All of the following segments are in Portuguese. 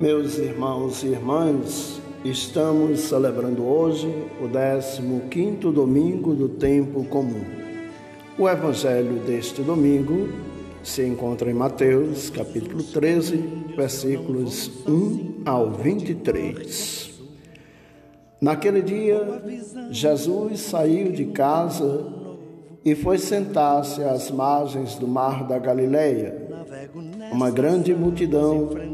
Meus irmãos e irmãs, estamos celebrando hoje o 15º domingo do tempo comum. O evangelho deste domingo se encontra em Mateus, capítulo 13, versículos 1 ao 23. Naquele dia, Jesus saiu de casa e foi sentar-se às margens do mar da Galileia. Uma grande multidão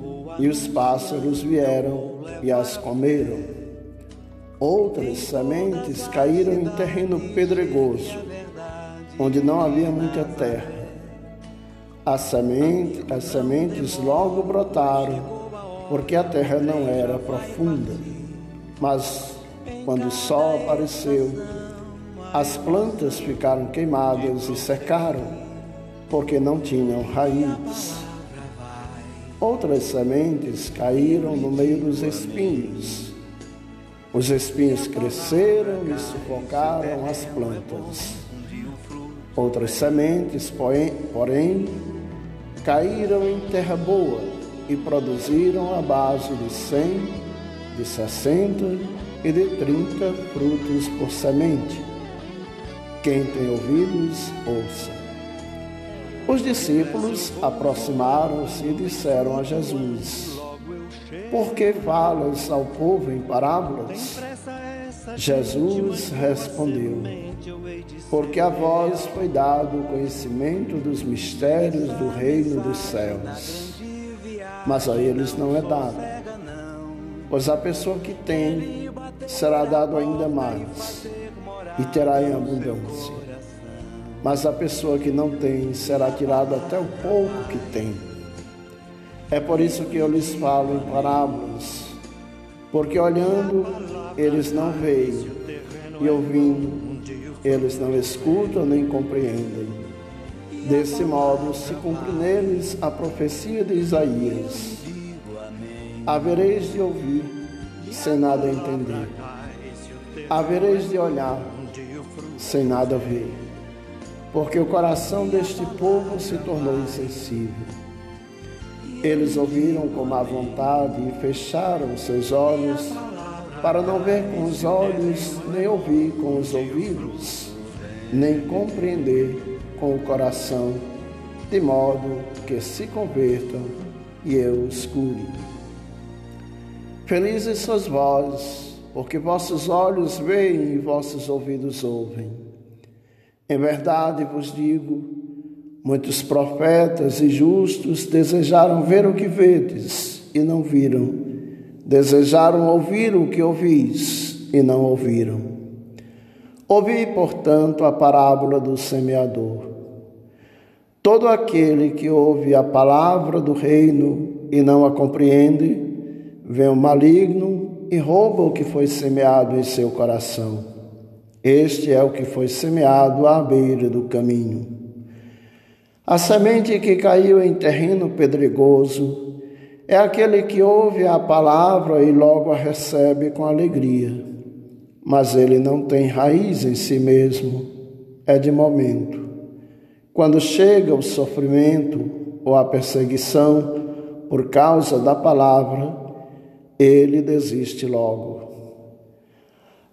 e os pássaros vieram e as comeram. Outras sementes caíram em terreno pedregoso, onde não havia muita terra. As, semente, as sementes logo brotaram, porque a terra não era profunda. Mas quando o sol apareceu, as plantas ficaram queimadas e secaram, porque não tinham raízes. Outras sementes caíram no meio dos espinhos. Os espinhos cresceram e sufocaram as plantas. Outras sementes, porém, caíram em terra boa e produziram a base de cem, de sessenta e de trinta frutos por semente. Quem tem ouvidos, ouça. Os discípulos aproximaram-se e disseram a Jesus: Por que falas ao povo em parábolas? Jesus respondeu: Porque a vós foi dado o conhecimento dos mistérios do reino dos céus, mas a eles não é dado. Pois a pessoa que tem será dado ainda mais e terá em abundância mas a pessoa que não tem será tirada até o pouco que tem. É por isso que eu lhes falo em parábolas, porque olhando eles não veem, e ouvindo eles não escutam nem compreendem. Desse modo se cumpre neles a profecia de Isaías. Havereis de ouvir sem nada entender. Havereis de olhar sem nada ver porque o coração deste povo se tornou insensível. Eles ouviram com má vontade e fecharam seus olhos para não ver com os olhos, nem ouvir com os ouvidos, nem compreender com o coração, de modo que se convertam e eu os cure. Felizes sois vós, porque vossos olhos veem e vossos ouvidos ouvem. Em verdade vos digo, muitos profetas e justos desejaram ver o que vedes e não viram, desejaram ouvir o que ouvis e não ouviram. Ouvi, portanto, a parábola do semeador. Todo aquele que ouve a palavra do reino e não a compreende, vem o maligno e rouba o que foi semeado em seu coração. Este é o que foi semeado à beira do caminho. A semente que caiu em terreno pedregoso é aquele que ouve a palavra e logo a recebe com alegria, mas ele não tem raiz em si mesmo, é de momento. Quando chega o sofrimento ou a perseguição por causa da palavra, ele desiste logo.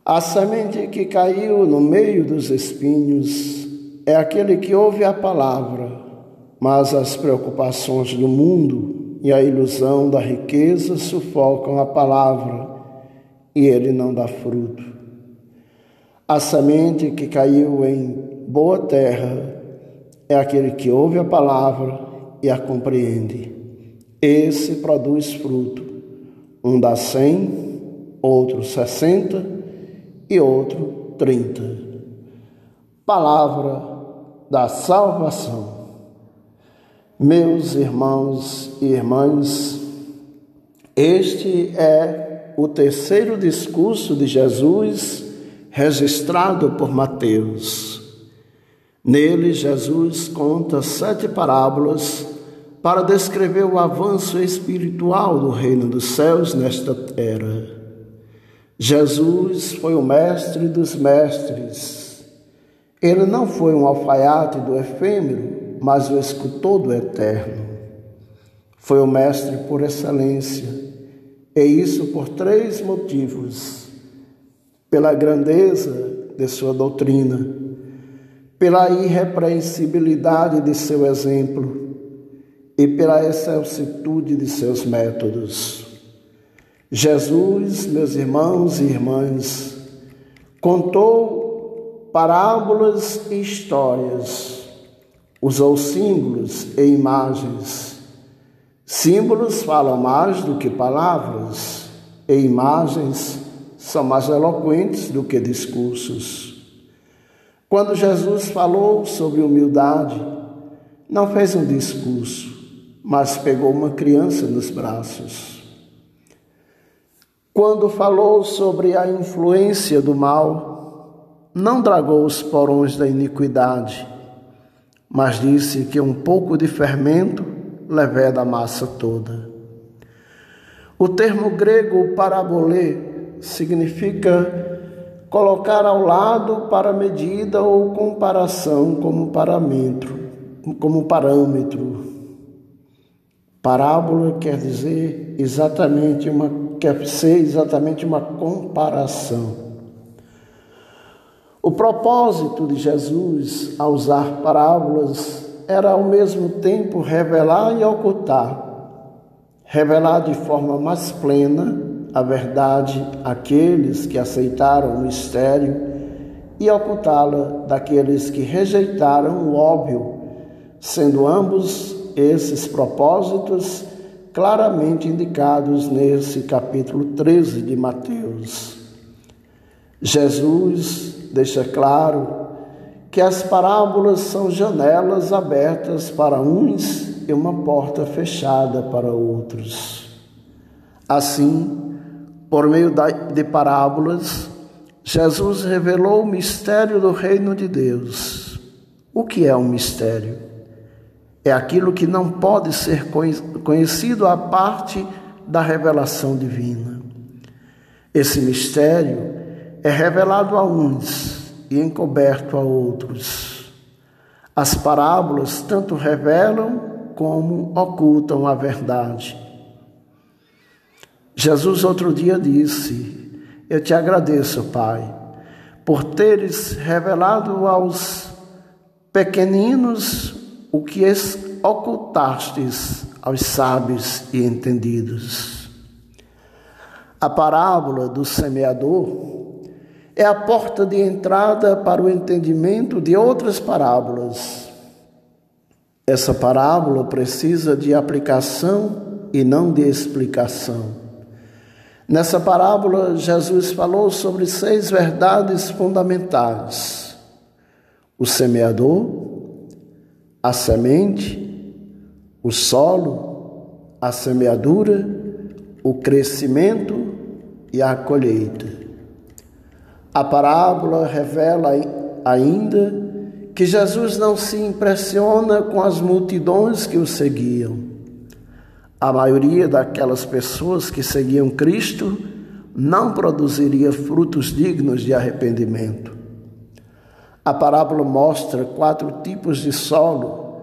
A semente que caiu no meio dos espinhos é aquele que ouve a palavra, mas as preocupações do mundo e a ilusão da riqueza sufocam a palavra e ele não dá fruto. A semente que caiu em boa terra é aquele que ouve a palavra e a compreende. Esse produz fruto. Um dá cem, outro sessenta e outro 30. Palavra da salvação. Meus irmãos e irmãs, Este é o terceiro discurso de Jesus registrado por Mateus. Nele, Jesus conta sete parábolas para descrever o avanço espiritual do reino dos céus nesta terra. Jesus foi o mestre dos mestres. Ele não foi um alfaiate do efêmero, mas o escultor do eterno. Foi o mestre por excelência e isso por três motivos: pela grandeza de sua doutrina, pela irrepreensibilidade de seu exemplo e pela excelsitude de seus métodos. Jesus, meus irmãos e irmãs, contou parábolas e histórias, usou símbolos e imagens Símbolos falam mais do que palavras, e imagens são mais eloquentes do que discursos. Quando Jesus falou sobre humildade, não fez um discurso, mas pegou uma criança nos braços. Quando falou sobre a influência do mal, não dragou os porões da iniquidade, mas disse que um pouco de fermento levé da massa toda. O termo grego parabolê significa colocar ao lado para medida ou comparação como parâmetro, como parâmetro. Parábola quer dizer exatamente uma quer ser exatamente uma comparação. O propósito de Jesus ao usar parábolas era ao mesmo tempo revelar e ocultar, revelar de forma mais plena a verdade àqueles que aceitaram o mistério e ocultá-la daqueles que rejeitaram o óbvio, sendo ambos esses propósitos claramente indicados nesse capítulo 13 de Mateus. Jesus deixa claro que as parábolas são janelas abertas para uns e uma porta fechada para outros. Assim, por meio de parábolas, Jesus revelou o mistério do reino de Deus. O que é um mistério? É aquilo que não pode ser conhecido à parte da revelação divina. Esse mistério é revelado a uns e encoberto a outros. As parábolas tanto revelam como ocultam a verdade. Jesus outro dia disse: Eu te agradeço, Pai, por teres revelado aos pequeninos o que ocultastes aos sábios e entendidos. A parábola do semeador é a porta de entrada para o entendimento de outras parábolas. Essa parábola precisa de aplicação e não de explicação. Nessa parábola, Jesus falou sobre seis verdades fundamentais: o semeador, a semente, o solo, a semeadura, o crescimento e a colheita. A parábola revela ainda que Jesus não se impressiona com as multidões que o seguiam. A maioria daquelas pessoas que seguiam Cristo não produziria frutos dignos de arrependimento. A parábola mostra quatro tipos de solo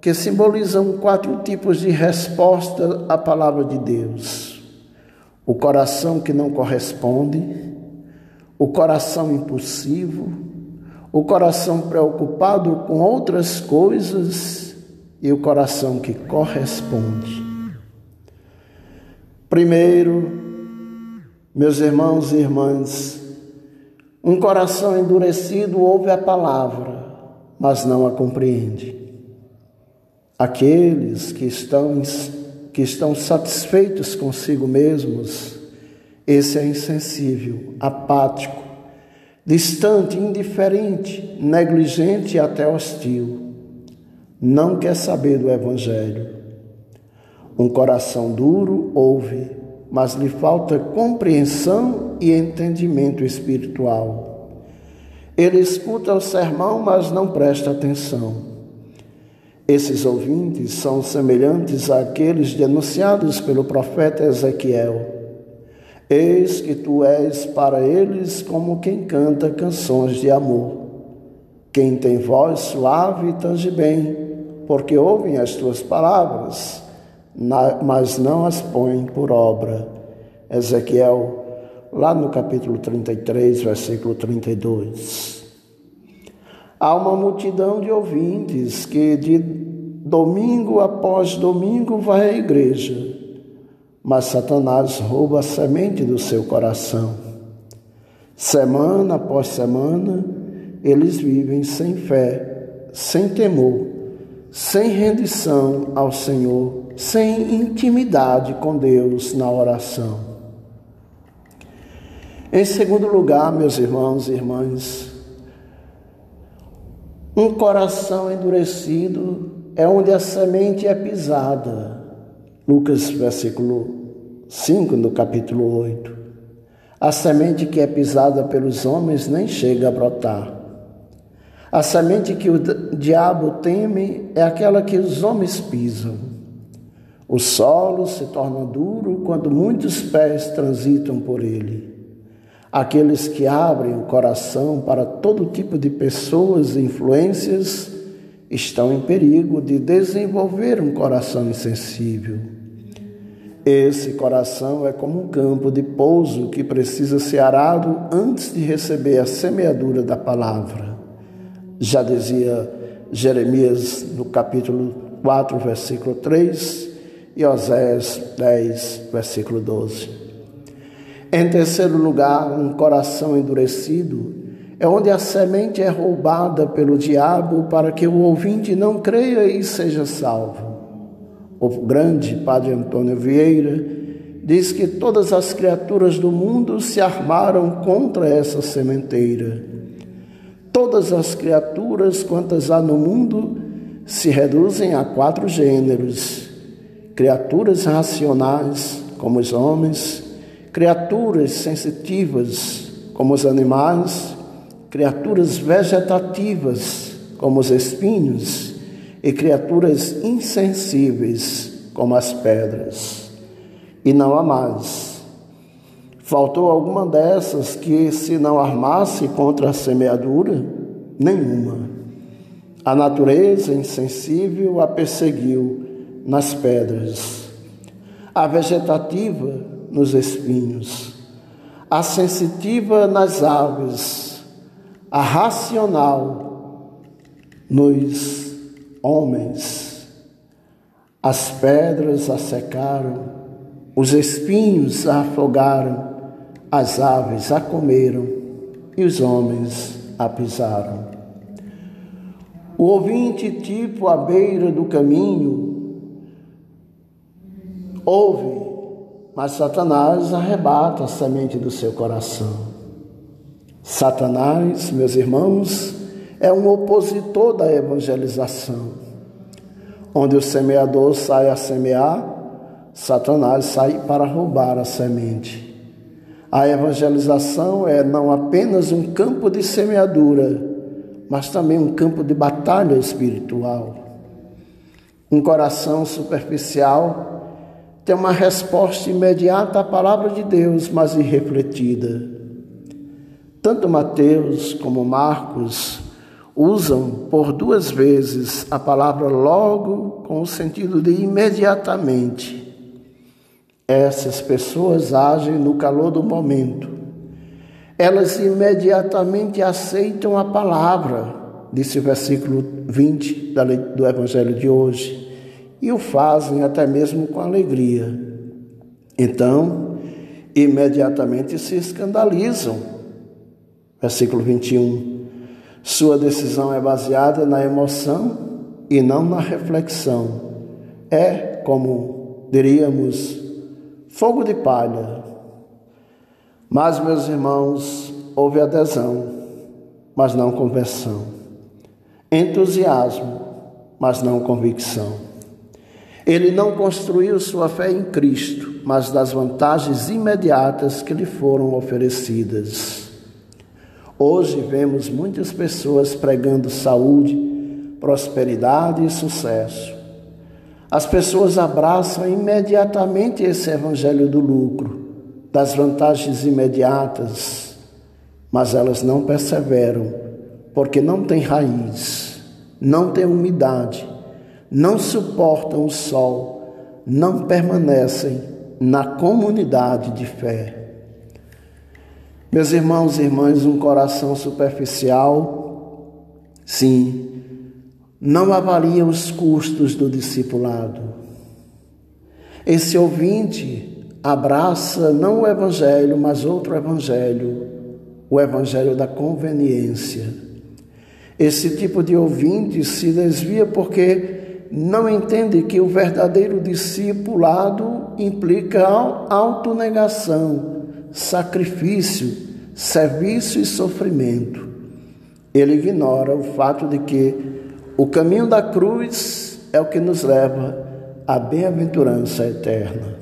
que simbolizam quatro tipos de resposta à palavra de Deus: o coração que não corresponde, o coração impulsivo, o coração preocupado com outras coisas e o coração que corresponde. Primeiro, meus irmãos e irmãs, um coração endurecido ouve a palavra, mas não a compreende. Aqueles que estão, que estão satisfeitos consigo mesmos, esse é insensível, apático, distante, indiferente, negligente e até hostil. Não quer saber do Evangelho. Um coração duro ouve, mas lhe falta compreensão e entendimento espiritual. Ele escuta o sermão, mas não presta atenção. Esses ouvintes são semelhantes àqueles denunciados pelo profeta Ezequiel. Eis que tu és para eles como quem canta canções de amor, quem tem voz suave tange bem, porque ouvem as tuas palavras, mas não as põem por obra. Ezequiel, lá no capítulo 33, versículo 32. Há uma multidão de ouvintes que de domingo após domingo vai à igreja, mas Satanás rouba a semente do seu coração. Semana após semana, eles vivem sem fé, sem temor, sem rendição ao Senhor, sem intimidade com Deus na oração. Em segundo lugar, meus irmãos e irmãs, um coração endurecido é onde a semente é pisada. Lucas, versículo 5, no capítulo 8. A semente que é pisada pelos homens nem chega a brotar. A semente que o diabo teme é aquela que os homens pisam. O solo se torna duro quando muitos pés transitam por ele. Aqueles que abrem o coração para todo tipo de pessoas e influências estão em perigo de desenvolver um coração insensível. Esse coração é como um campo de pouso que precisa ser arado antes de receber a semeadura da palavra. Já dizia Jeremias no capítulo 4, versículo 3 e Oséias 10, versículo 12. Em terceiro lugar, um coração endurecido é onde a semente é roubada pelo diabo para que o ouvinte não creia e seja salvo. O grande Padre Antônio Vieira diz que todas as criaturas do mundo se armaram contra essa sementeira. Todas as criaturas quantas há no mundo se reduzem a quatro gêneros: criaturas racionais, como os homens, criaturas sensitivas, como os animais, criaturas vegetativas, como os espinhos, e criaturas insensíveis, como as pedras. E não há mais. Faltou alguma dessas que se não armasse contra a semeadura? Nenhuma. A natureza insensível a perseguiu nas pedras. A vegetativa nos espinhos, a sensitiva nas aves, a racional nos homens. As pedras a secaram, os espinhos a afogaram, as aves a comeram e os homens a pisaram. O ouvinte, tipo à beira do caminho, ouve mas Satanás arrebata a semente do seu coração. Satanás, meus irmãos, é um opositor da evangelização. Onde o semeador sai a semear, Satanás sai para roubar a semente. A evangelização é não apenas um campo de semeadura, mas também um campo de batalha espiritual. Um coração superficial tem uma resposta imediata à palavra de Deus, mas irrefletida. Tanto Mateus como Marcos usam por duas vezes a palavra logo com o sentido de imediatamente. Essas pessoas agem no calor do momento. Elas imediatamente aceitam a palavra, disse o versículo 20 do Evangelho de hoje e o fazem até mesmo com alegria. Então, imediatamente se escandalizam. Versículo 21. Sua decisão é baseada na emoção e não na reflexão. É, como diríamos, fogo de palha. Mas, meus irmãos, houve adesão, mas não conversão. Entusiasmo, mas não convicção. Ele não construiu sua fé em Cristo, mas das vantagens imediatas que lhe foram oferecidas. Hoje vemos muitas pessoas pregando saúde, prosperidade e sucesso. As pessoas abraçam imediatamente esse evangelho do lucro, das vantagens imediatas, mas elas não perseveram, porque não têm raiz, não têm umidade, não suportam o sol, não permanecem na comunidade de fé. Meus irmãos e irmãs, um coração superficial, sim, não avalia os custos do discipulado. Esse ouvinte abraça não o Evangelho, mas outro Evangelho, o Evangelho da conveniência. Esse tipo de ouvinte se desvia porque não entende que o verdadeiro discipulado implica autonegação, sacrifício, serviço e sofrimento. Ele ignora o fato de que o caminho da cruz é o que nos leva à bem-aventurança eterna.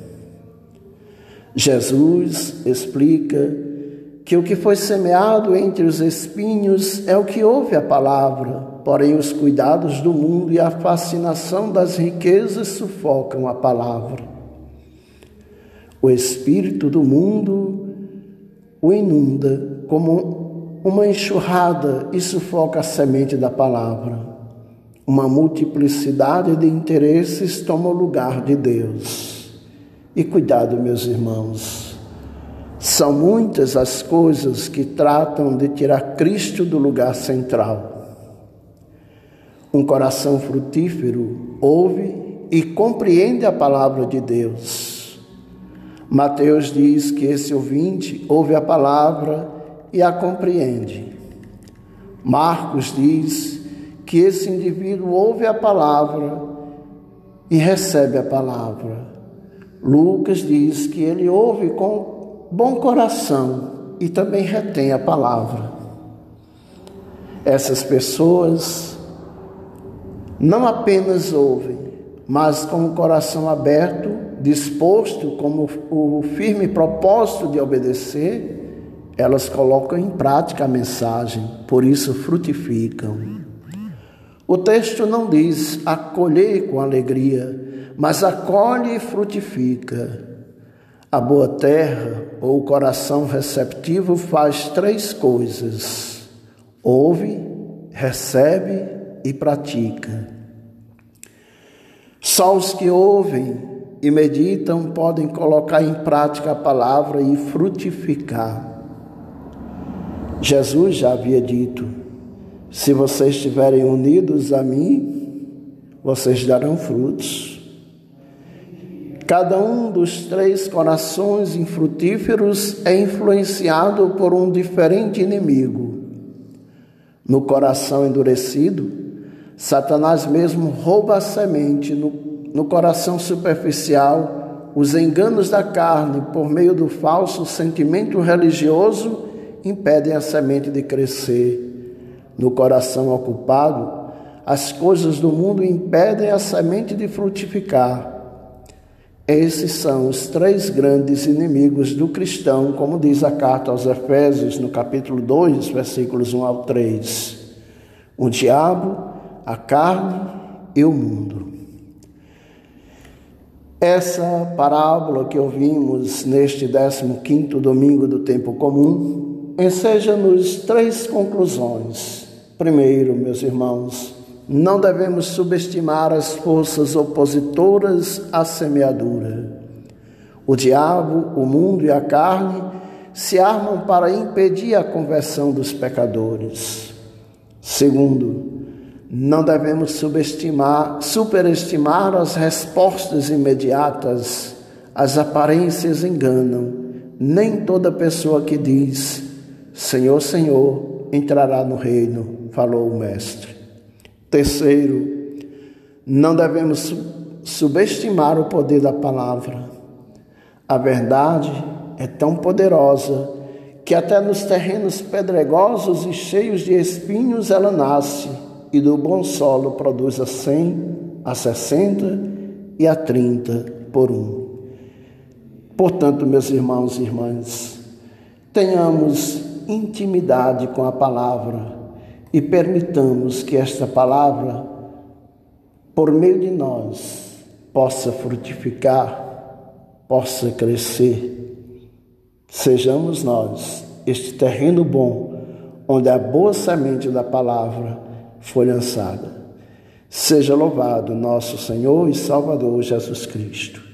Jesus explica que o que foi semeado entre os espinhos é o que ouve a palavra, porém os cuidados do mundo e a fascinação das riquezas sufocam a palavra. O espírito do mundo o inunda como uma enxurrada e sufoca a semente da palavra. Uma multiplicidade de interesses toma o lugar de Deus. E cuidado, meus irmãos, são muitas as coisas que tratam de tirar Cristo do lugar central. Um coração frutífero ouve e compreende a palavra de Deus. Mateus diz que esse ouvinte ouve a palavra e a compreende. Marcos diz que esse indivíduo ouve a palavra e recebe a palavra. Lucas diz que ele ouve com bom coração e também retém a palavra. Essas pessoas não apenas ouvem, mas com o coração aberto, disposto, como o firme propósito de obedecer, elas colocam em prática a mensagem, por isso frutificam. O texto não diz acolher com alegria, mas acolhe e frutifica. A boa terra ou o coração receptivo faz três coisas: ouve, recebe e pratica. Só os que ouvem e meditam podem colocar em prática a palavra e frutificar. Jesus já havia dito: se vocês estiverem unidos a mim, vocês darão frutos. Cada um dos três corações infrutíferos é influenciado por um diferente inimigo. No coração endurecido, Satanás mesmo rouba a semente. No, no coração superficial, os enganos da carne, por meio do falso sentimento religioso, impedem a semente de crescer no coração ocupado, as coisas do mundo impedem a semente de frutificar. Esses são os três grandes inimigos do cristão, como diz a carta aos Efésios, no capítulo 2, versículos 1 ao 3. O diabo, a carne e o mundo. Essa parábola que ouvimos neste 15º domingo do tempo comum enseja-nos três conclusões Primeiro, meus irmãos, não devemos subestimar as forças opositoras à semeadura. O diabo, o mundo e a carne se armam para impedir a conversão dos pecadores. Segundo, não devemos subestimar, superestimar as respostas imediatas. As aparências enganam. Nem toda pessoa que diz Senhor, Senhor entrará no reino falou o Mestre. Terceiro, não devemos subestimar o poder da palavra. A verdade é tão poderosa que até nos terrenos pedregosos e cheios de espinhos ela nasce e do bom solo produz a cem, a sessenta e a trinta por um. Portanto, meus irmãos e irmãs, tenhamos intimidade com a palavra e permitamos que esta palavra, por meio de nós, possa frutificar, possa crescer. Sejamos nós este terreno bom, onde a boa semente da palavra foi lançada. Seja louvado nosso Senhor e Salvador Jesus Cristo